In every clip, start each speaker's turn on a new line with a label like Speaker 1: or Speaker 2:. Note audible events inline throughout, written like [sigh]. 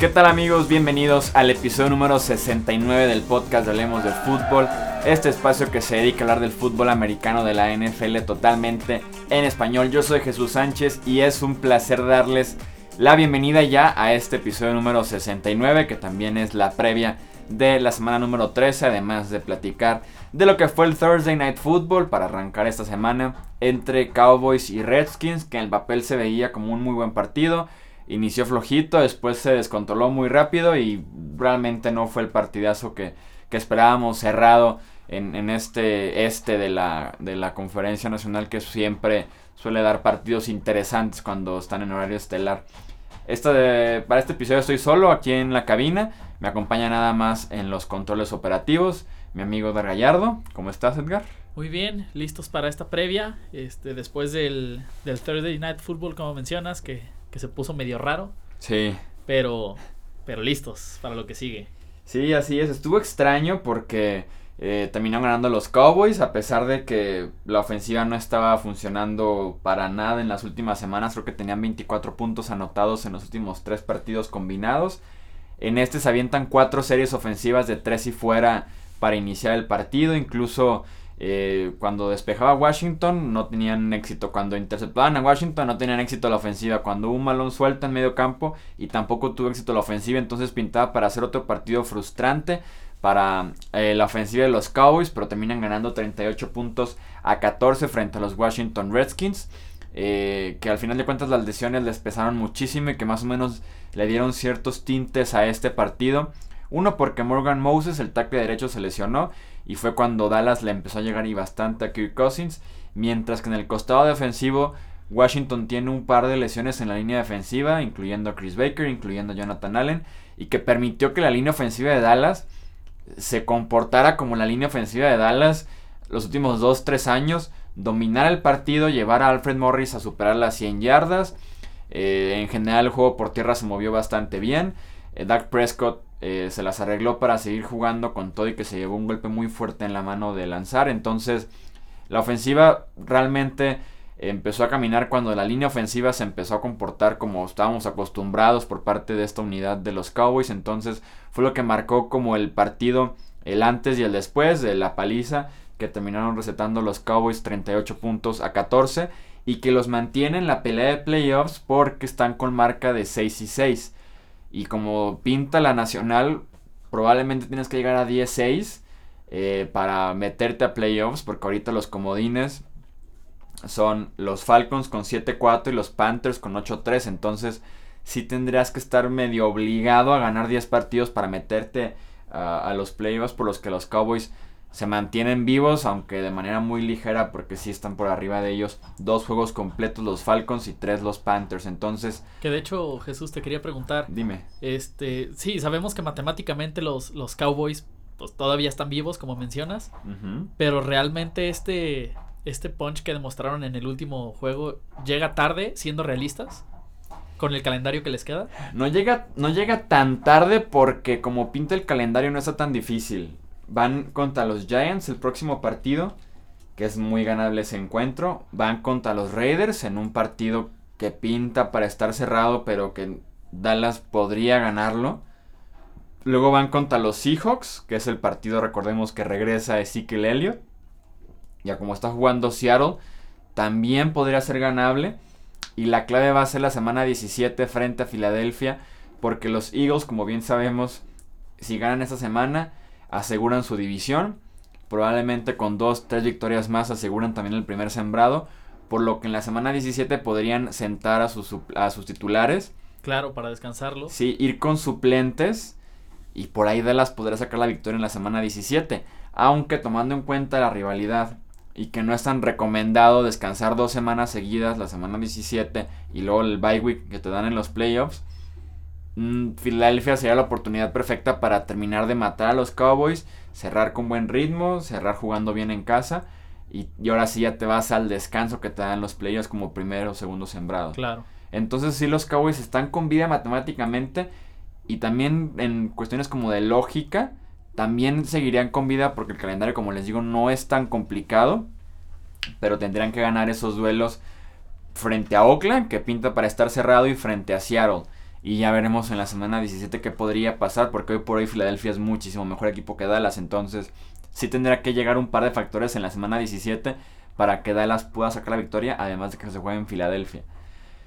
Speaker 1: ¿Qué tal amigos? Bienvenidos al episodio número 69 del podcast de Hablemos del Fútbol. Este espacio que se dedica a hablar del fútbol americano de la NFL totalmente en español. Yo soy Jesús Sánchez y es un placer darles la bienvenida ya a este episodio número 69 que también es la previa de la semana número 13, además de platicar de lo que fue el Thursday Night Football para arrancar esta semana entre Cowboys y Redskins, que en el papel se veía como un muy buen partido inició flojito, después se descontroló muy rápido y realmente no fue el partidazo que, esperábamos cerrado en, este este de la, de la conferencia nacional que siempre suele dar partidos interesantes cuando están en horario estelar. para este episodio estoy solo aquí en la cabina, me acompaña nada más en los controles operativos mi amigo Edgar Gallardo. ¿Cómo estás Edgar?
Speaker 2: Muy bien, listos para esta previa, este, después del, del Thursday Night Football como mencionas, que que se puso medio raro.
Speaker 1: Sí.
Speaker 2: Pero, pero listos para lo que sigue.
Speaker 1: Sí, así es. Estuvo extraño porque eh, terminaron ganando los Cowboys a pesar de que la ofensiva no estaba funcionando para nada en las últimas semanas. Creo que tenían 24 puntos anotados en los últimos tres partidos combinados. En este se avientan cuatro series ofensivas de tres y fuera para iniciar el partido. Incluso eh, cuando despejaba Washington no tenían éxito. Cuando interceptaban a Washington no tenían éxito la ofensiva. Cuando un balón suelta en medio campo y tampoco tuvo éxito la ofensiva. Entonces pintaba para hacer otro partido frustrante para eh, la ofensiva de los Cowboys. Pero terminan ganando 38 puntos a 14 frente a los Washington Redskins. Eh, que al final de cuentas las lesiones les pesaron muchísimo y que más o menos le dieron ciertos tintes a este partido. Uno porque Morgan Moses, el tackle derecho, se lesionó y fue cuando Dallas le empezó a llegar y bastante a Kirk Cousins, mientras que en el costado defensivo Washington tiene un par de lesiones en la línea defensiva, incluyendo a Chris Baker, incluyendo a Jonathan Allen, y que permitió que la línea ofensiva de Dallas se comportara como la línea ofensiva de Dallas los últimos 2-3 años, dominar el partido, llevar a Alfred Morris a superar las 100 yardas. Eh, en general el juego por tierra se movió bastante bien. Eh, Prescott eh, se las arregló para seguir jugando con todo y que se llevó un golpe muy fuerte en la mano de lanzar. Entonces, la ofensiva realmente empezó a caminar cuando la línea ofensiva se empezó a comportar como estábamos acostumbrados por parte de esta unidad de los Cowboys. Entonces, fue lo que marcó como el partido, el antes y el después de la paliza que terminaron recetando los Cowboys 38 puntos a 14 y que los mantienen en la pelea de playoffs porque están con marca de 6 y 6. Y como pinta la nacional, probablemente tienes que llegar a 10-6 eh, para meterte a playoffs, porque ahorita los comodines son los Falcons con 7-4 y los Panthers con 8-3. Entonces, sí tendrías que estar medio obligado a ganar 10 partidos para meterte a los playoffs, por los que los Cowboys se mantienen vivos, aunque de manera muy ligera, porque sí están por arriba de ellos. Dos juegos completos los Falcons y tres los Panthers. Entonces.
Speaker 2: Que de hecho, Jesús, te quería preguntar.
Speaker 1: Dime.
Speaker 2: Este, sí, sabemos que matemáticamente los, los Cowboys pues, todavía están vivos, como mencionas. Pero realmente este, este punch que demostraron en el último juego llega tarde, siendo realistas. ¿Con el calendario que les queda?
Speaker 1: No llega, no llega tan tarde porque como pinta el calendario no está tan difícil. Van contra los Giants el próximo partido, que es muy ganable ese encuentro. Van contra los Raiders en un partido que pinta para estar cerrado, pero que Dallas podría ganarlo. Luego van contra los Seahawks, que es el partido, recordemos que regresa Ezekiel Elliott. Ya como está jugando Seattle, también podría ser ganable. Y la clave va a ser la semana 17 frente a Filadelfia, porque los Eagles, como bien sabemos, si ganan esta semana, aseguran su división. Probablemente con dos, tres victorias más aseguran también el primer sembrado. Por lo que en la semana 17 podrían sentar a sus, a sus titulares.
Speaker 2: Claro, para descansarlo.
Speaker 1: Sí, ir con suplentes. Y por ahí Dallas podrá sacar la victoria en la semana 17. Aunque tomando en cuenta la rivalidad y que no es tan recomendado descansar dos semanas seguidas, la semana 17 y luego el bye week que te dan en los playoffs Filadelfia sería la oportunidad perfecta para terminar de matar a los Cowboys, cerrar con buen ritmo, cerrar jugando bien en casa. Y, ahora sí ya te vas al descanso que te dan los playoffs como primero o segundo sembrado.
Speaker 2: Claro.
Speaker 1: Entonces sí los Cowboys están con vida matemáticamente y también en cuestiones como de lógica, también seguirían con vida porque el calendario como les digo no es tan complicado. pero tendrían que ganar esos duelos frente a Oakland, que pinta para estar cerrado, y frente a Seattle. Y ya veremos en la semana 17 qué podría pasar, porque hoy por hoy Filadelfia es muchísimo mejor equipo que Dallas. Entonces, sí tendrá que llegar un par de factores en la semana 17 para que Dallas pueda sacar la victoria, además de que se juegue en Filadelfia.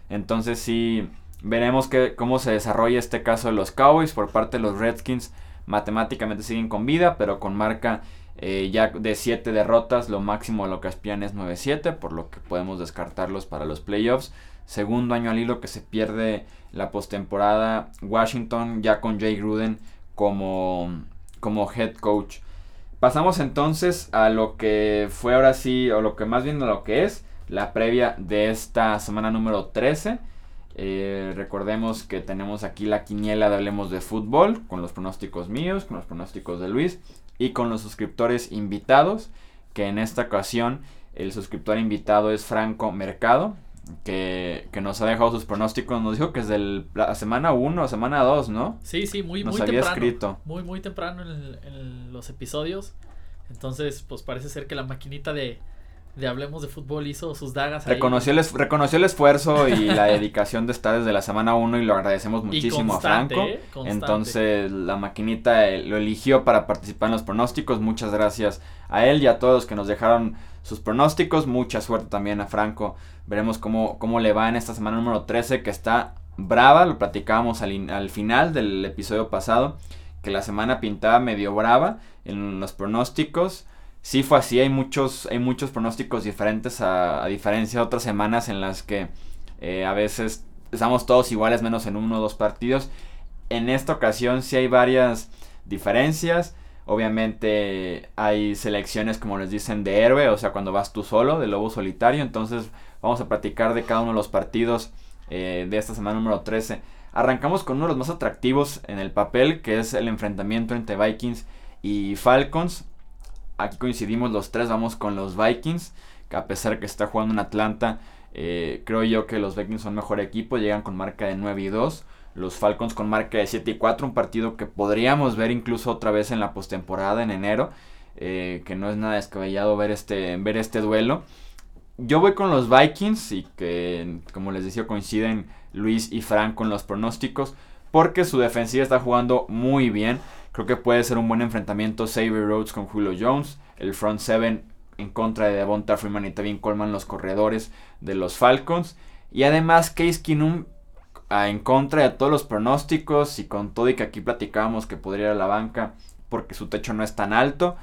Speaker 1: Entonces, sí, veremos cómo se desarrolla este caso de los Cowboys por parte de los Redskins. Matemáticamente siguen con vida, pero con marca eh, ya de 7 derrotas, lo máximo a lo que aspiran es 9-7, por lo que podemos descartarlos para los playoffs. Segundo año al hilo que se pierde la postemporada. Washington ya con Jay Gruden como, como head coach. Pasamos entonces a lo que fue ahora sí, o lo que más bien lo que es, la previa de esta semana número 13. Eh, recordemos que tenemos aquí la quiniela de Hablemos de Fútbol, con los pronósticos míos, con los pronósticos de Luis y con los suscriptores invitados, que en esta ocasión el suscriptor invitado es Franco Mercado, que, nos ha dejado sus pronósticos, nos dijo que es de la semana 1 a semana 2, ¿no?
Speaker 2: Sí, sí, muy, nos muy había temprano. Escrito. Muy, muy temprano en los episodios. Entonces, pues parece ser que la maquinita de, de Hablemos de Fútbol hizo sus dagas.
Speaker 1: Reconoció, El, reconoció el esfuerzo y [laughs] la dedicación de estar desde la semana 1 y lo agradecemos muchísimo a Franco. ¿eh? Entonces la maquinita eh, lo eligió para participar en los pronósticos. Muchas gracias a él y a todos que nos dejaron sus pronósticos. Mucha suerte también a Franco. Veremos cómo, cómo le va en esta semana número 13 que está brava. Lo platicábamos al, al final del episodio pasado. Que la semana pintaba medio brava en los pronósticos sí fue así, hay muchos, hay muchos pronósticos diferentes a, diferencia de otras semanas en las que eh, a veces estamos todos iguales menos en uno o dos partidos. En esta ocasión sí hay varias diferencias. Obviamente hay selecciones como les dicen de héroe, o sea cuando vas tú solo, de lobo solitario. Entonces vamos a platicar de cada uno de los partidos eh, de esta semana número 13. Arrancamos con uno de los más atractivos en el papel, que es el enfrentamiento entre Vikings y Falcons aquí coincidimos los tres, vamos con los Vikings, que a pesar que está jugando en Atlanta, eh, creo yo que los Vikings son mejor equipo, llegan con marca de 9 y 2. Los Falcons con marca de 7 y 4, un partido que podríamos ver incluso otra vez en la postemporada en enero, eh, que no es nada descabellado ver este, ver este duelo. Yo voy con los Vikings y que, como les decía, coinciden Luis y Frank con los pronósticos, porque su defensiva está jugando muy bien. Creo que puede ser un buen enfrentamiento Xavier Rhodes con Julio Jones, el front seven en contra de Devonta Freeman y Tevin Coleman, los corredores de los Falcons. Y además Case Keenum en contra de todos los pronósticos y con todo y que aquí platicábamos que podría ir a la banca porque su techo no es tan alto.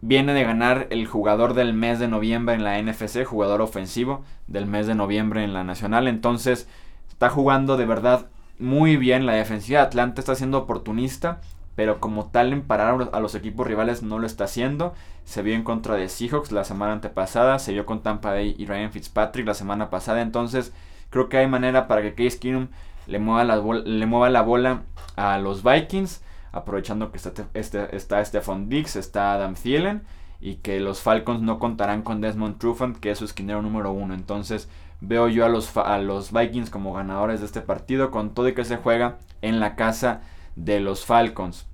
Speaker 1: Viene de ganar el jugador del mes de noviembre en la NFC, jugador ofensivo del mes de noviembre en la nacional. Entonces está jugando de verdad muy bien. La defensiva de Atlanta está siendo oportunista pero como tal en parar a los equipos rivales no lo está haciendo. Se vio en contra de Seahawks la semana antepasada, se vio con Tampa Bay y Ryan Fitzpatrick la semana pasada, entonces creo que hay manera para que Case Keenum le mueva la, le mueva la bola a los Vikings, aprovechando que está, este, está Stephon Diggs, está Adam Thielen y que los Falcons no contarán con Desmond Trufant, que es su esquinero número uno. Entonces veo yo a los, a los Vikings como ganadores de este partido, con todo y que se juega en la casa de los Falcons.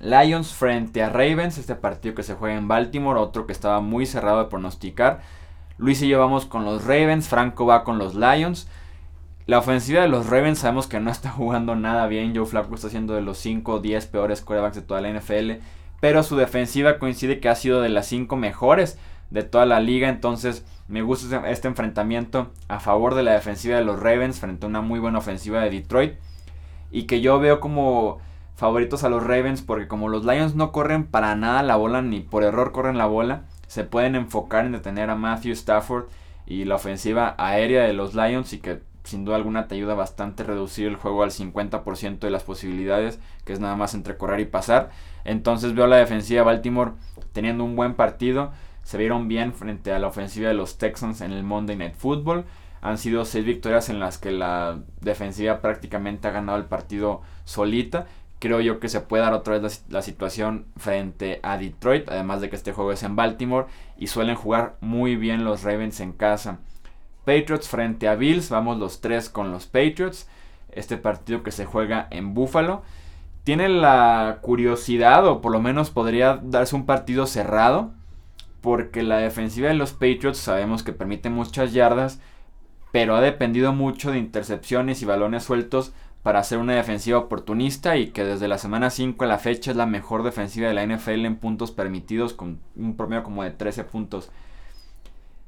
Speaker 1: Lions frente a Ravens, este partido que se juega en Baltimore, otro que estaba muy cerrado de pronosticar. Luis y yo vamos con los Ravens, Franco va con los Lions. La ofensiva de los Ravens sabemos que no está [laughs] jugando nada bien. Joe Flacco está siendo de los 5 o 10 peores quarterbacks de toda la NFL. Pero su defensiva coincide que ha sido de las 5 mejores de toda la liga. Entonces me gusta este, este enfrentamiento a favor de la defensiva de los Ravens frente a una muy buena ofensiva de Detroit y que yo veo como favoritos a los Ravens porque como los Lions no corren para nada la bola ni por error corren la bola, se pueden enfocar en detener a Matthew Stafford y la ofensiva aérea de los Lions y que sin duda alguna te ayuda bastante a reducir el juego al 50% de las posibilidades, que es nada más entre correr y pasar. Entonces veo a la defensiva de Baltimore teniendo un buen partido. Se vieron bien frente a la ofensiva de los Texans en el Monday Night Football. Han sido seis victorias en las que la defensiva prácticamente ha ganado el partido solita. Creo yo que se puede dar otra vez la, situación frente a Detroit, además de que este juego es en Baltimore y suelen jugar muy bien los Ravens en casa. Patriots frente a Bills, vamos los tres con los Patriots. Este partido que se juega en Buffalo. Tiene la curiosidad, o por lo menos podría darse un partido cerrado, porque la defensiva de los Patriots sabemos que permite muchas yardas, pero ha dependido mucho de intercepciones y balones sueltos para hacer una defensiva oportunista y que desde la semana 5 a la fecha es la mejor defensiva de la NFL en puntos permitidos con un promedio como de 13 puntos.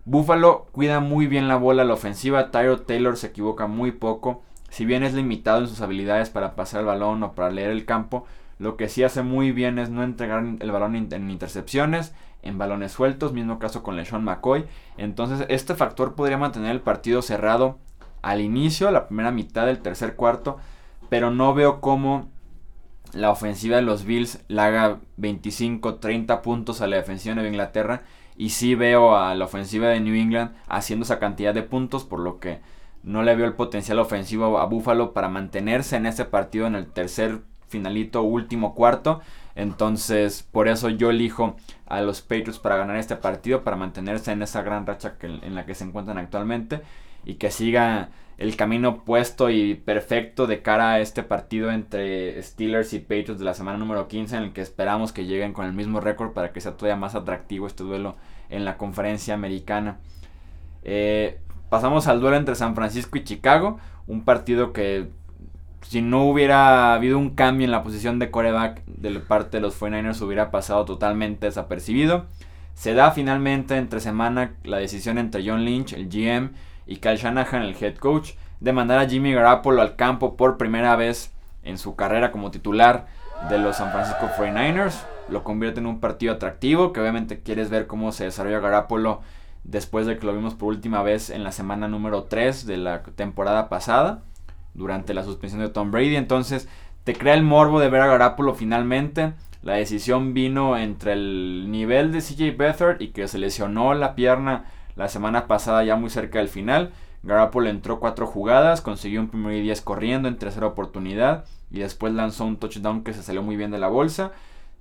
Speaker 1: Buffalo cuida muy bien la bola, la ofensiva, Tyro Taylor se equivoca muy poco, si bien es limitado en sus habilidades para pasar el balón o para leer el campo, lo que sí hace muy bien es no entregar el balón en intercepciones, en balones sueltos, mismo caso con LeSean McCoy. Entonces este factor podría mantener el partido cerrado al inicio, la primera mitad del tercer cuarto, pero no veo cómo la ofensiva de los Bills le haga 25, 30 puntos a la defensiva de Inglaterra. Y sí veo a la ofensiva de New England haciendo esa cantidad de puntos, por lo que no le veo el potencial ofensivo a Buffalo para mantenerse en ese partido en el tercer finalito último cuarto. Entonces, por eso yo elijo a los Patriots para ganar este partido, para mantenerse en esa gran racha que, en la que se encuentran actualmente y que siga el camino puesto y perfecto de cara a este partido entre Steelers y Patriots de la semana número 15 en el que esperamos que lleguen con el mismo récord para que sea todavía más atractivo este duelo en la conferencia americana. Eh, pasamos al duelo entre San Francisco y Chicago, un partido que si no hubiera habido un cambio en la posición de coreback de parte de los 49ers hubiera pasado totalmente desapercibido. Se da finalmente entre semana la decisión entre John Lynch, el GM, y Kyle Shanahan, el head coach, de mandar a Jimmy Garoppolo al campo por primera vez en su carrera como titular de los San Francisco 49ers. Lo convierte en un partido atractivo, que obviamente quieres ver cómo se desarrolla Garoppolo después de que lo vimos por última vez en la semana número 3 de la temporada pasada durante la suspensión de Tom Brady. Entonces te crea el morbo de ver a Garoppolo finalmente. La decisión vino entre el nivel de CJ Beathard y que se lesionó la pierna la semana pasada ya muy cerca del final. Garoppolo entró cuatro jugadas, consiguió un primer y 10 corriendo en tercera oportunidad y después lanzó un touchdown que se salió muy bien de la bolsa.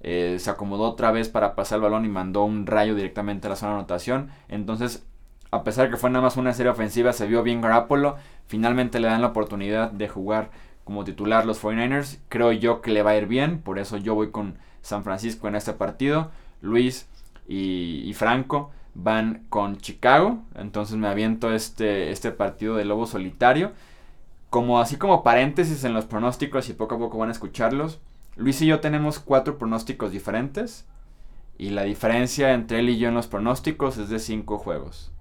Speaker 1: Eh, se acomodó otra vez para pasar el balón y mandó un rayo directamente a la zona de anotación. Entonces, a pesar que fue nada más una serie ofensiva, se vio bien Garoppolo finalmente le dan la oportunidad de jugar como titular los 49ers. Creo yo que le va a ir bien, por eso yo voy con San Francisco en este partido. Luis y, Franco van con Chicago, entonces me aviento este, este partido de lobo solitario. Como así como paréntesis en los pronósticos y poco a poco van a escucharlos. Luis y yo tenemos cuatro pronósticos diferentes. Y la diferencia entre él y yo en los pronósticos es de cinco juegos.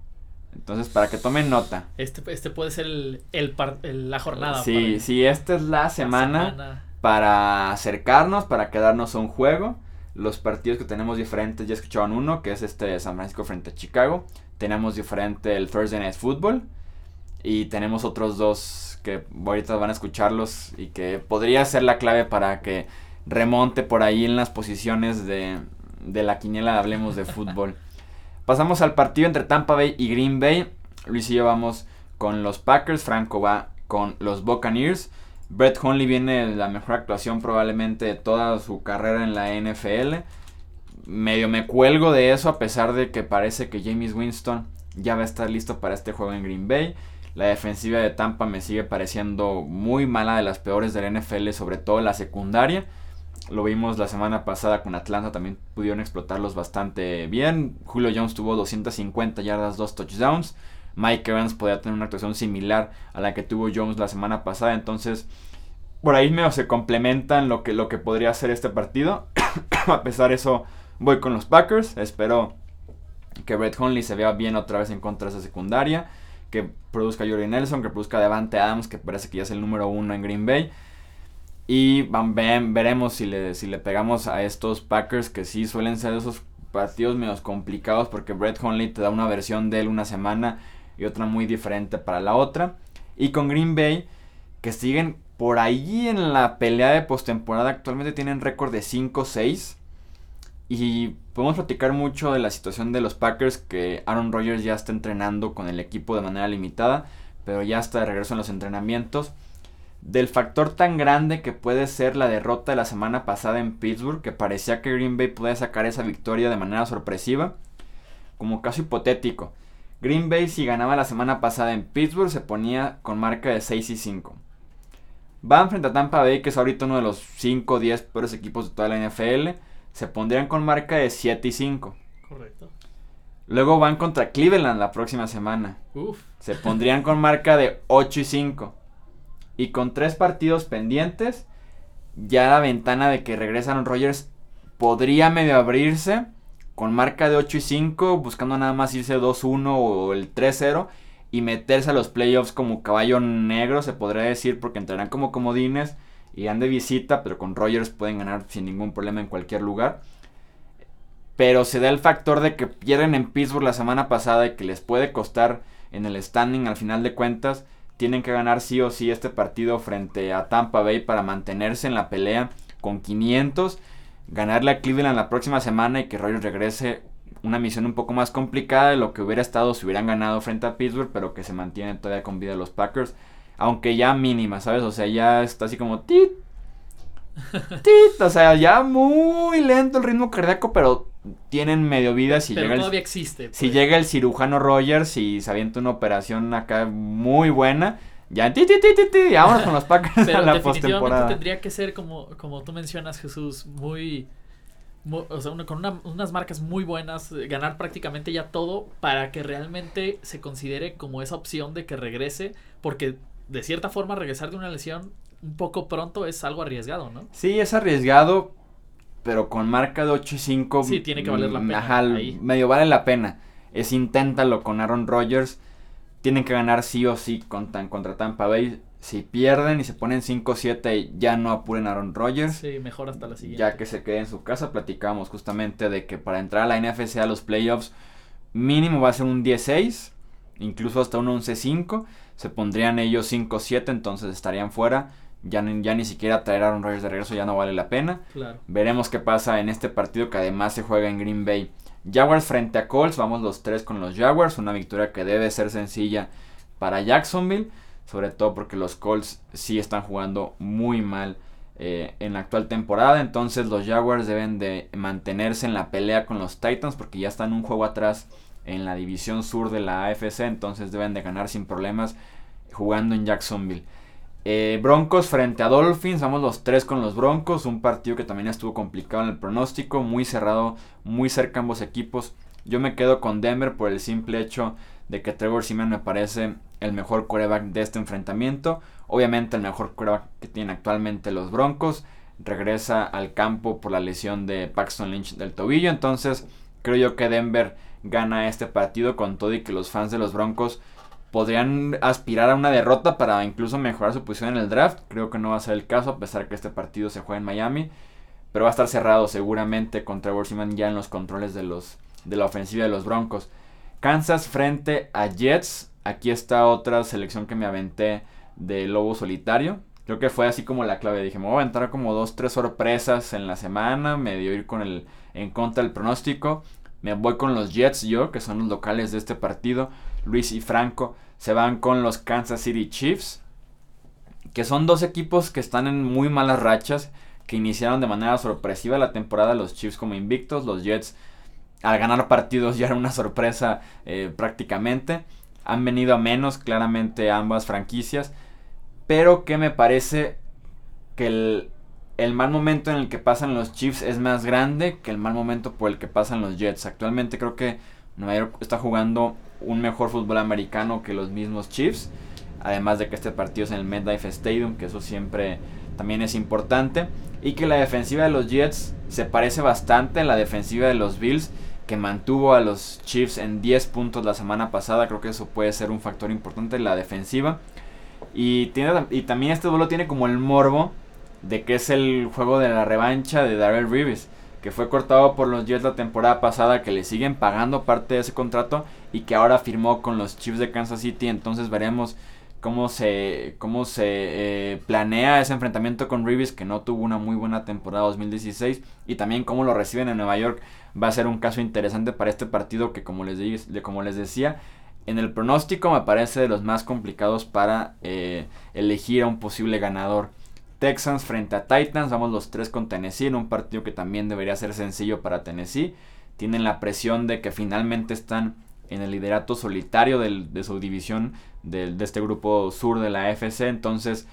Speaker 1: Entonces, para que tomen nota.
Speaker 2: Este, este puede ser el, el, la jornada.
Speaker 1: Sí, sí, esta es la semana, para acercarnos, para quedarnos a un juego. Los partidos que tenemos diferentes, ya escuchaban uno, que es este de San Francisco frente a Chicago. Tenemos diferente el Thursday Night Football. Y tenemos otros dos que ahorita van a escucharlos y que podría ser la clave para que remonte por ahí en las posiciones de, de la quiniela Hablemos de Fútbol. [laughs] Pasamos al partido entre Tampa Bay y Green Bay. Luis y yo vamos con los Packers. Franco va con los Buccaneers. Brett Hundley viene la mejor actuación probablemente de toda su carrera en la NFL. Medio me cuelgo de eso a pesar de que parece que James Winston ya va a estar listo para este juego en Green Bay. La defensiva de Tampa me sigue pareciendo muy mala de las peores de la NFL, sobre todo la secundaria. Lo vimos la semana pasada con Atlanta, también pudieron explotarlos bastante bien. Julio Jones tuvo 250 yardas, dos touchdowns. Mike Evans podía tener una actuación similar a la que tuvo Jones la semana pasada. Entonces, por ahí medio se complementan lo que, lo que podría ser este partido. [coughs] a pesar de eso, voy con los Packers. Espero que Brett Hundley se vea bien otra vez en contra de esa secundaria. Que produzca Jordi Nelson, que produzca Devante Adams, que parece que ya es el número uno en Green Bay. Y van, veremos si le, si le pegamos a estos Packers que sí suelen ser esos partidos menos complicados porque Brett Hundley te da una versión de él una semana y otra muy diferente para la otra. Y con Green Bay que siguen por ahí en la pelea de postemporada actualmente tienen récord de 5-6. Y podemos platicar mucho de la situación de los Packers que Aaron Rodgers ya está entrenando con el equipo de manera limitada, pero ya está de regreso en los entrenamientos del factor tan grande que puede ser la derrota de la semana pasada en Pittsburgh, que parecía que Green Bay podía sacar esa victoria de manera sorpresiva, como caso hipotético. Green Bay si ganaba la semana pasada en Pittsburgh se ponía con marca de 6 y 5. Van frente a Tampa Bay, que es ahorita uno de los 5 o 10 peores equipos de toda la NFL, se pondrían con marca de 7 y 5.
Speaker 2: Correcto.
Speaker 1: Luego van contra Cleveland la próxima semana. Se pondrían con marca de 8 y 5. Y con tres partidos pendientes, ya la ventana de que regresan Rogers podría medio abrirse. Con marca de 8 y 5, buscando nada más irse 2-1 o el 3-0 y meterse a los playoffs como caballo negro, se podría decir, porque entrarán como comodines y han de visita, pero con Rogers pueden ganar sin ningún problema en cualquier lugar. Pero se da el factor de que pierden en Pittsburgh la semana pasada y que les puede costar en el standing al final de cuentas. Tienen que ganar sí o sí este partido frente a Tampa Bay para mantenerse en la pelea con 500. Ganarle a Cleveland la próxima semana y que Rogers regrese una misión un poco más complicada de lo que hubiera estado si hubieran ganado frente a Pittsburgh, pero que se mantienen todavía con vida los Packers. Aunque ya mínima, ¿sabes? O sea, ya está así como tit, tit, o sea, ya muy lento el ritmo cardíaco, pero tienen medio vida si
Speaker 2: Pero
Speaker 1: llega
Speaker 2: todavía
Speaker 1: el,
Speaker 2: existe.
Speaker 1: si
Speaker 2: pues.
Speaker 1: llega el cirujano Rogers y se avienta una operación acá muy buena ya ti, ti, ti, ti, ti, vámonos con los Packers [laughs]
Speaker 2: Pero
Speaker 1: a la
Speaker 2: definitivamente
Speaker 1: postemporada
Speaker 2: tendría que ser como, como tú mencionas, Jesús, muy... mu- o sea, una- con una- unas marcas muy buenas, eh, ganar prácticamente ya todo para que realmente se considere como esa opción de que regrese, porque de cierta forma regresar de una lesión un poco pronto es algo arriesgado, ¿no?
Speaker 1: Sí, es arriesgado, pero con marca de 8 y 5.
Speaker 2: Sí, tiene que valer la
Speaker 1: mm,
Speaker 2: pena
Speaker 1: Ajá,
Speaker 2: ahí.
Speaker 1: medio vale la pena. Es inténtalo con Aaron Rodgers. Tienen que ganar sí o sí contra, contra Tampa Bay. Si pierden y se ponen 5-7, ya no apuren a Aaron Rodgers.
Speaker 2: Sí, mejor hasta la siguiente.
Speaker 1: ya que se quede en su casa, platicábamos justamente de que para entrar a la NFC a los playoffs, mínimo va a ser un 16, incluso hasta un 11-5. Se pondrían ellos 5-7, entonces estarían fuera. Ya, ni- ya ni siquiera traer a Aaron Rodgers de regreso ya no vale la pena.
Speaker 2: Claro.
Speaker 1: Veremos qué pasa en este partido que además se juega en Green Bay. Jaguars frente a Colts, vamos los tres con los Jaguars, una victoria que debe ser sencilla para Jacksonville, sobre todo porque los Colts sí están jugando muy mal eh, en la actual temporada, entonces los Jaguars deben de mantenerse en la pelea con los Titans porque ya están un juego atrás en la división sur de la AFC, entonces deben de ganar sin problemas jugando en Jacksonville. Eh, Broncos frente a Dolphins, vamos los tres con los Broncos, un partido que también estuvo complicado en el pronóstico, muy cerrado, muy cerca ambos equipos. Yo me quedo con Denver por el simple hecho de que Trevor Simeon me parece el mejor quarterback de este enfrentamiento. Obviamente el mejor quarterback que tienen actualmente los Broncos. Regresa al campo por la lesión de Paxton Lynch del tobillo. Entonces creo yo que Denver gana este partido con todo y que los fans de los Broncos podrían aspirar a una derrota para incluso mejorar su posición en el draft. Creo que no va a ser el caso a pesar que este partido se juega en Miami. Pero va a estar cerrado seguramente con Trevor Simeon ya en los controles de, los, de la ofensiva de los Broncos. Kansas frente a Jets. Aquí está otra selección que me aventé de Lobo Solitario. Creo que fue así como la clave. Dije, me voy a aventar como dos, tres sorpresas en la semana. Medio ir con el en contra del pronóstico. Me voy con los Jets yo, que son los locales de este partido. Luis y Franco se van con los Kansas City Chiefs. Que son dos equipos que están en muy malas rachas. Que iniciaron de manera sorpresiva la temporada. Los Chiefs como invictos. Los Jets al ganar partidos [laughs] ya era una sorpresa eh, prácticamente. Han venido a menos claramente ambas franquicias. Pero que me parece que el, el mal momento en el que pasan los Chiefs es más grande que el mal momento por el que pasan los Jets. Actualmente creo que Nueva York está jugando un mejor fútbol americano que los mismos Chiefs. Además de que este partido es en el MetLife Stadium, que eso siempre también es importante. Y que la defensiva de los Jets se parece bastante a la defensiva de los Bills, que mantuvo a los Chiefs en 10 puntos la semana pasada. Creo que eso puede ser un factor importante en la defensiva. Y, tiene, y también este duelo tiene como el morbo de que es el juego de la revancha de Darrell Reeves, que fue cortado por los Jets la temporada pasada, que le siguen pagando parte de ese contrato y que ahora firmó con los Chiefs de Kansas City. Entonces veremos cómo se, cómo se eh, planea ese enfrentamiento con Reeves, que no tuvo una muy buena temporada 2016, y también cómo lo reciben en Nueva York. Va a ser un caso interesante para este partido que, como les, di- como les decía, en el pronóstico me parece de los más complicados para eh, elegir a un posible ganador. Texans frente a Titans, vamos los tres con Tennessee en un partido que también debería ser sencillo para Tennessee. Tienen la presión de que finalmente están en el liderato solitario de su división de este grupo sur de la AFC, entonces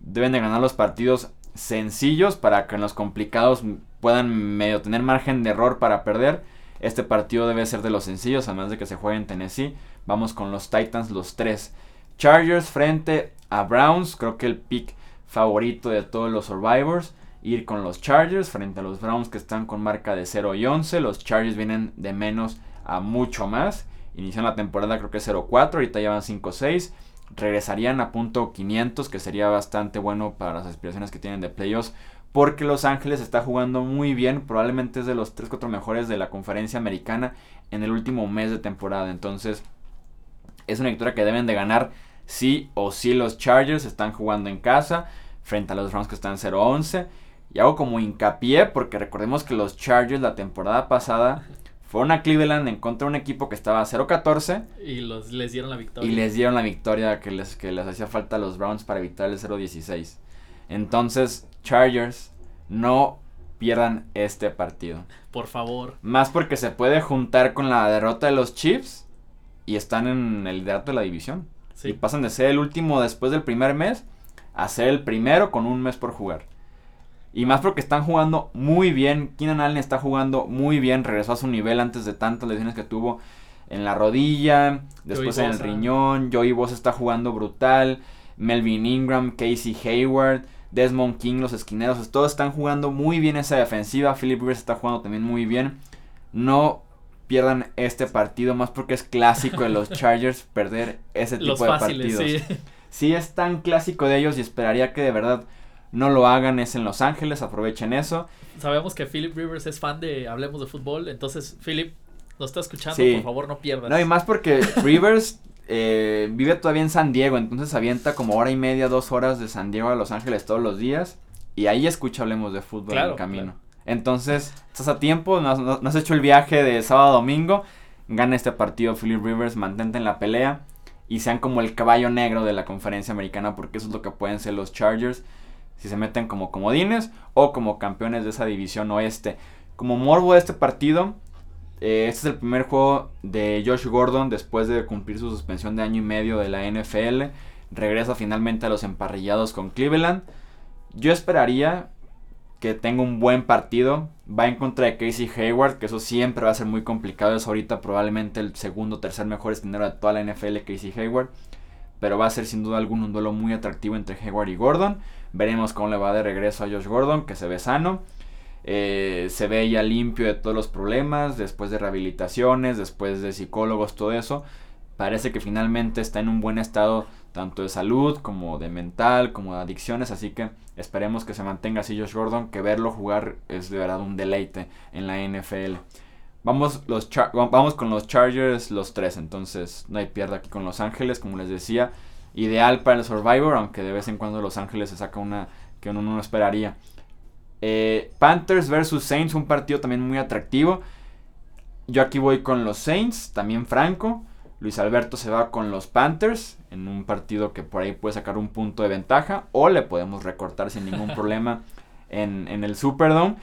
Speaker 1: deben de ganar los partidos sencillos para que en los complicados puedan medio tener margen de error para perder. Este partido debe ser de los sencillos, además de que se juegue en Tennessee. Vamos con los Titans, los tres. Chargers frente a Browns. Creo que el pick favorito de todos los Survivors. Ir con los Chargers frente a los Browns que están con marca de 0 y 11. Los Chargers vienen de menos a mucho más. Inician la temporada creo que 0-4, ahorita llevan 5-6. Regresarían a punto 500, que sería bastante bueno para las aspiraciones que tienen de playoffs. Porque Los Ángeles está jugando muy bien, probablemente es de los 3-4 mejores de la conferencia americana en el último mes de temporada. Entonces, es una victoria que deben de ganar sí o sí los Chargers. Están jugando en casa frente a los Browns que están 0-11. Y hago como hincapié porque recordemos que los Chargers la temporada pasada fueron a Cleveland en contra de un equipo que estaba 0-14.
Speaker 2: Y los, les dieron la victoria.
Speaker 1: Y les dieron la victoria que les, que les hacía falta a los Browns para evitar el 0-16. Entonces, Chargers, no pierdan este partido.
Speaker 2: Por favor.
Speaker 1: Más porque se puede juntar con la derrota de los Chiefs y están en el liderato de la división. Y pasan de ser el último después del primer mes a ser el primero con un mes por jugar. Y más porque están jugando muy bien. Keenan Allen está jugando muy bien. Regresó a su nivel antes de tantas lesiones que tuvo en la rodilla. Después en el riñón. Joey Boss está jugando brutal. Melvin Ingram, Casey Hayward, Desmond King, los esquineros. Todos están jugando muy bien esa defensiva. Philip Rivers está jugando también muy bien. No pierdan este partido más porque es clásico de los [laughs] Chargers perder ese tipo de partidos. Sí. sí es tan clásico de ellos y esperaría que de verdad no lo hagan, es en Los Ángeles, aprovechen eso.
Speaker 2: Sabemos que Philip Rivers es fan de Hablemos de Fútbol, entonces Philip, nos está escuchando, por favor no pierdas.
Speaker 1: No, y más porque Rivers [laughs] eh, vive todavía en San Diego, entonces avienta como hora y media, dos horas de San Diego a Los Ángeles todos los días y ahí escucha Hablemos de Fútbol en el camino. Entonces, estás a tiempo, no, has hecho el viaje de sábado a domingo, gana este partido Philip Rivers, mantente en la pelea y sean como el caballo negro de la conferencia americana porque eso es lo que pueden ser los Chargers si se meten como comodines o como campeones de esa división oeste. Como morbo de este partido, eh, este es el primer juego de Josh Gordon después de cumplir su suspensión de año y medio de la NFL. Regresa finalmente a los emparrillados con Cleveland. Yo esperaría que tenga un buen partido. Va en contra de Casey Hayward, que eso siempre va a ser muy complicado. Es ahorita probablemente el segundo o tercer mejor esquinero de toda la NFL, Casey Hayward. Pero va a ser sin duda alguno un duelo muy atractivo entre Hayward y Gordon. Veremos cómo le va de regreso a Josh Gordon, que se ve sano. Eh, se ve ya limpio de todos los problemas, después de rehabilitaciones, después de psicólogos, todo eso. Parece que finalmente está en un buen estado tanto de salud como de mental, como de adicciones, así que esperemos que se mantenga así Josh Gordon, que verlo jugar es de verdad un deleite en la NFL. Vamos, los vamos con los Chargers los tres, entonces no hay pierda aquí con Los Ángeles, como les decía ideal para el Survivor, aunque de vez en cuando Los Ángeles se saca una que uno no esperaría. Eh, Panthers versus Saints, un partido también muy atractivo. Yo aquí voy con los Saints, también Franco. Luis Alberto se va con los Panthers en un partido que por ahí puede sacar un punto de ventaja o le podemos recortar sin ningún [laughs] problema en, en el Superdome.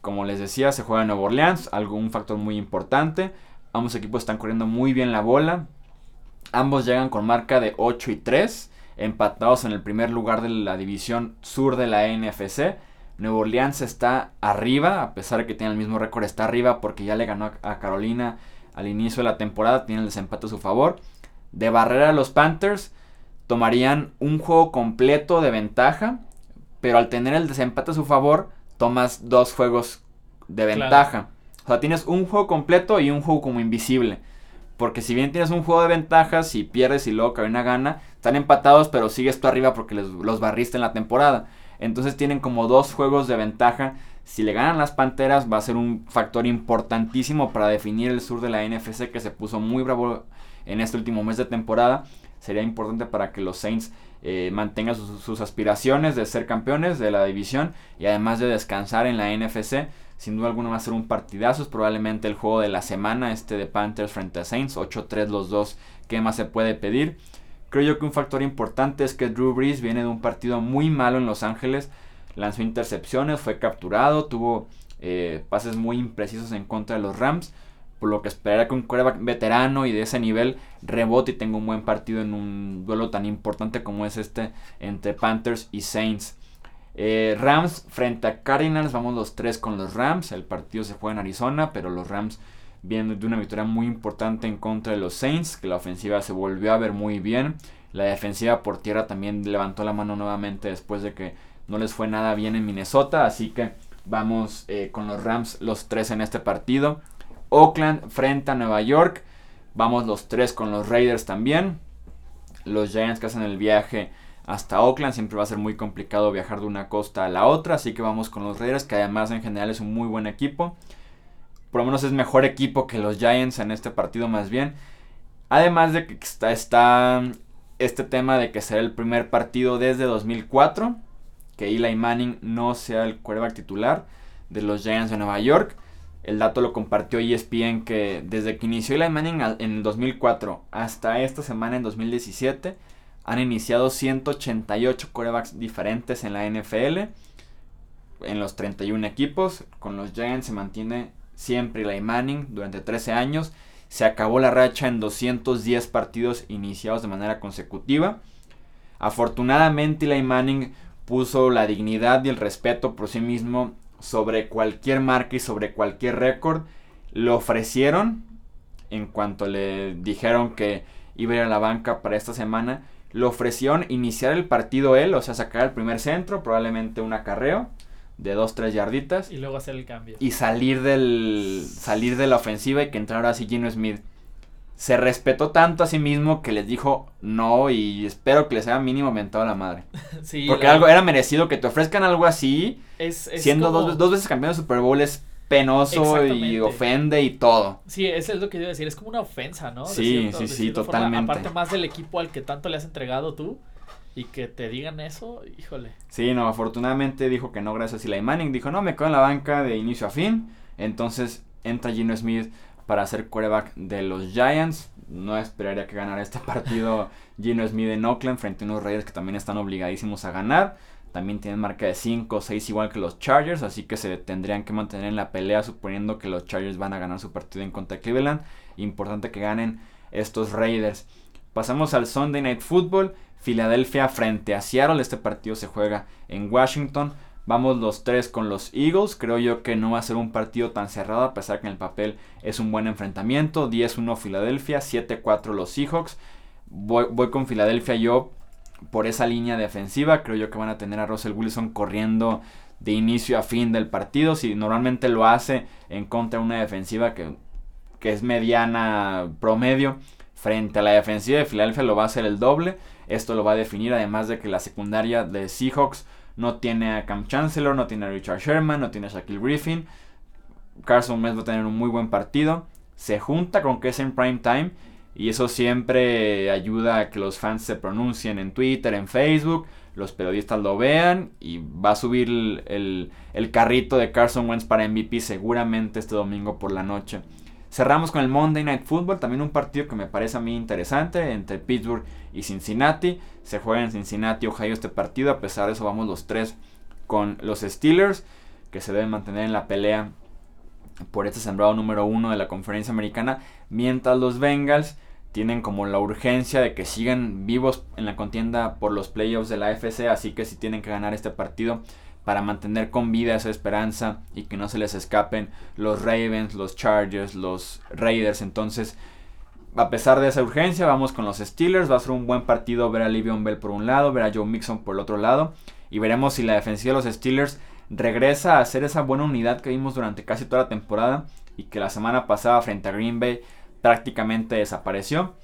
Speaker 1: Como les decía, se juega en Nueva Orleans, algo, un factor muy importante. Ambos equipos están corriendo muy bien la bola. Ambos llegan con marca de 8 y 3, empatados en el primer lugar de la división sur de la NFC. Nuevo Orleans está arriba, a pesar de que tiene el mismo récord, está arriba porque ya le ganó a Carolina al inicio de la temporada, tiene el desempate a su favor. De barrera a los Panthers, tomarían un juego completo de ventaja, pero al tener el desempate a su favor, tomas dos juegos de ventaja. O sea, tienes un juego completo y un juego como invisible. Porque si bien tienes un juego de ventajas, si pierdes y luego Carolina gana, están empatados, pero sigues tú arriba porque los barriste en la temporada. Entonces tienen como dos juegos de ventaja. Si le ganan las Panteras va a ser un factor importantísimo para definir el sur de la NFC que se puso muy bravo en este último mes de temporada. Sería importante para que los Saints eh, mantengan sus aspiraciones de ser campeones de la división y además de descansar en la NFC sin duda alguna va a ser un partidazo. Es probablemente el juego de la semana, este de Panthers frente a Saints. 8-3 los dos. ¿Qué más se puede pedir? Creo yo que un factor importante es que Drew Brees viene de un partido muy malo en Los Ángeles. Lanzó intercepciones, fue capturado, tuvo eh, pases muy imprecisos en contra de los Rams. Por lo que esperaría que un quarterback veterano y de ese nivel rebote y tenga un buen partido en un duelo tan importante como es este entre Panthers y Saints. Eh, Rams frente a Cardinals, vamos los tres con los Rams. El partido se juega en Arizona, pero los Rams viene de una victoria muy importante en contra de los Saints, que la ofensiva se volvió a ver muy bien. La defensiva por tierra también levantó la mano nuevamente después de que no les fue nada bien en Minnesota, así que vamos eh, con los Rams los tres en este partido. Oakland frente a Nueva York, vamos los tres con los Raiders también. Los Giants que hacen el viaje hasta Oakland. Siempre va a ser muy complicado viajar de una costa a la otra. Así que vamos con los Raiders, que además en general es un muy buen equipo. Por lo menos es mejor equipo que los Giants en este partido más bien. Además de que está, este tema de que será el primer partido desde 2004. Que Eli Manning no sea el quarterback titular de los Giants de Nueva York. El dato lo compartió ESPN que desde que inició Eli Manning en el 2004 hasta esta semana en 2017 han iniciado 188 quarterbacks diferentes en la NFL. En los 31 equipos. Con los Giants se mantiene siempre Eli Manning durante 13 años. Se acabó la racha en 210 partidos iniciados de manera consecutiva. Afortunadamente Eli Manning puso la dignidad y el respeto por sí mismo sobre cualquier marca y sobre cualquier récord. Lo ofrecieron en cuanto le dijeron que iba a ir a la banca para esta semana le ofrecieron iniciar el partido él, o sea, sacar el primer centro, probablemente un acarreo de 2-3 yarditas.
Speaker 2: Y luego hacer el cambio.
Speaker 1: Y salir del salir de la ofensiva y que entrara así Gino Smith. Se respetó tanto a sí mismo que les dijo no y espero que les haya mínimo mentado la madre. [laughs] sí, Porque algo era merecido que te ofrezcan algo así. siendo dos, dos, veces campeón de Super Bowl es penoso y ofende y todo.
Speaker 2: Sí, eso es lo que yo iba a decir, es como una ofensa, ¿no?
Speaker 1: Sí, sí, sí, totalmente.
Speaker 2: aparte más del equipo al que tanto le has entregado tú y que te digan eso, híjole.
Speaker 1: Sí, no, afortunadamente dijo que no gracias a Eli Manning, dijo, no, me quedo en la banca de inicio a fin, entonces entra Gino Smith para ser quarterback de los Giants. No esperaría que ganara este partido [laughs] Gino Smith en Oakland frente a unos Raiders que también están obligadísimos a ganar. También tienen marca de 5 o 6 igual que los Chargers, así que se tendrían que mantener en la pelea suponiendo que los Chargers van a ganar su partido en contra de Cleveland. Importante que ganen estos Raiders. Pasamos al Sunday Night Football. Filadelfia frente a Seattle. Este partido se juega en Washington. Vamos los tres con los Eagles. Creo yo que no va a ser un partido tan cerrado, a pesar que en el papel es un buen enfrentamiento. 10-1 Filadelfia, 7-4 los Seahawks. Voy, voy, con Filadelfia yo por esa línea defensiva. Creo yo que van a tener a Russell Wilson corriendo de inicio a fin del partido. Si normalmente lo hace en contra de una defensiva que, que es mediana promedio, frente a la defensiva de Filadelfia lo va a hacer el doble. Esto lo va a definir además de que la secundaria de Seahawks no tiene a Cam Chancellor, no tiene a Richard Sherman, no tiene a Shaquille Griffin. Carson Wentz va a tener un muy buen partido. Se junta con que es en prime time y eso siempre ayuda a que los fans se pronuncien en Twitter, en Facebook, los periodistas lo vean y va a subir el, carrito de Carson Wentz para MVP seguramente este domingo por la noche. Cerramos con el Monday Night Football, también un partido que me parece a mí interesante entre Pittsburgh y Cincinnati. Se juega en Cincinnati, Ohio este partido, a pesar de eso vamos los tres con los Steelers, que se deben mantener en la pelea por este sembrado número uno de la conferencia americana, mientras los Bengals tienen como la urgencia de que sigan vivos en la contienda por los playoffs de la AFC, así que si tienen que ganar este partido para mantener con vida esa esperanza y que no se les escapen los Ravens, los Chargers, los Raiders. Entonces, a pesar de esa urgencia, vamos con los Steelers. Va a ser un buen partido ver a Livion Bell por un lado, ver a Joe Mixon por el otro lado. Y veremos si la defensiva de los Steelers regresa a ser esa buena unidad que vimos durante casi toda la temporada y que la semana pasada frente a Green Bay prácticamente desapareció.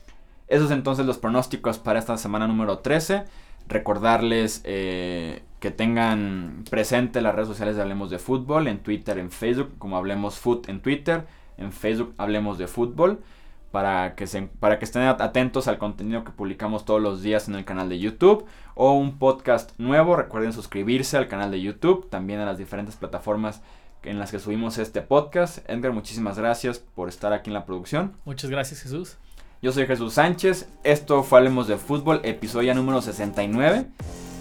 Speaker 1: Esos entonces los pronósticos para esta semana número 13. Recordarles eh, que tengan presente las redes sociales de Hablemos de Fútbol, en Twitter, en Facebook, como Hablemos Foot en Twitter, en Facebook Hablemos de Fútbol, para que, se, para que estén atentos al contenido que publicamos todos los días en el canal de YouTube o un podcast nuevo. Recuerden suscribirse al canal de YouTube, también a las diferentes plataformas en las que subimos este podcast. Edgar, muchísimas gracias por estar aquí en la producción.
Speaker 2: Muchas gracias, Jesús.
Speaker 1: Yo soy Jesús Sánchez. Esto fue Hablemos de Fútbol, episodio número 69.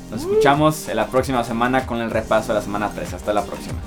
Speaker 1: Nos escuchamos en la próxima semana con el repaso de la semana 3. Hasta la próxima.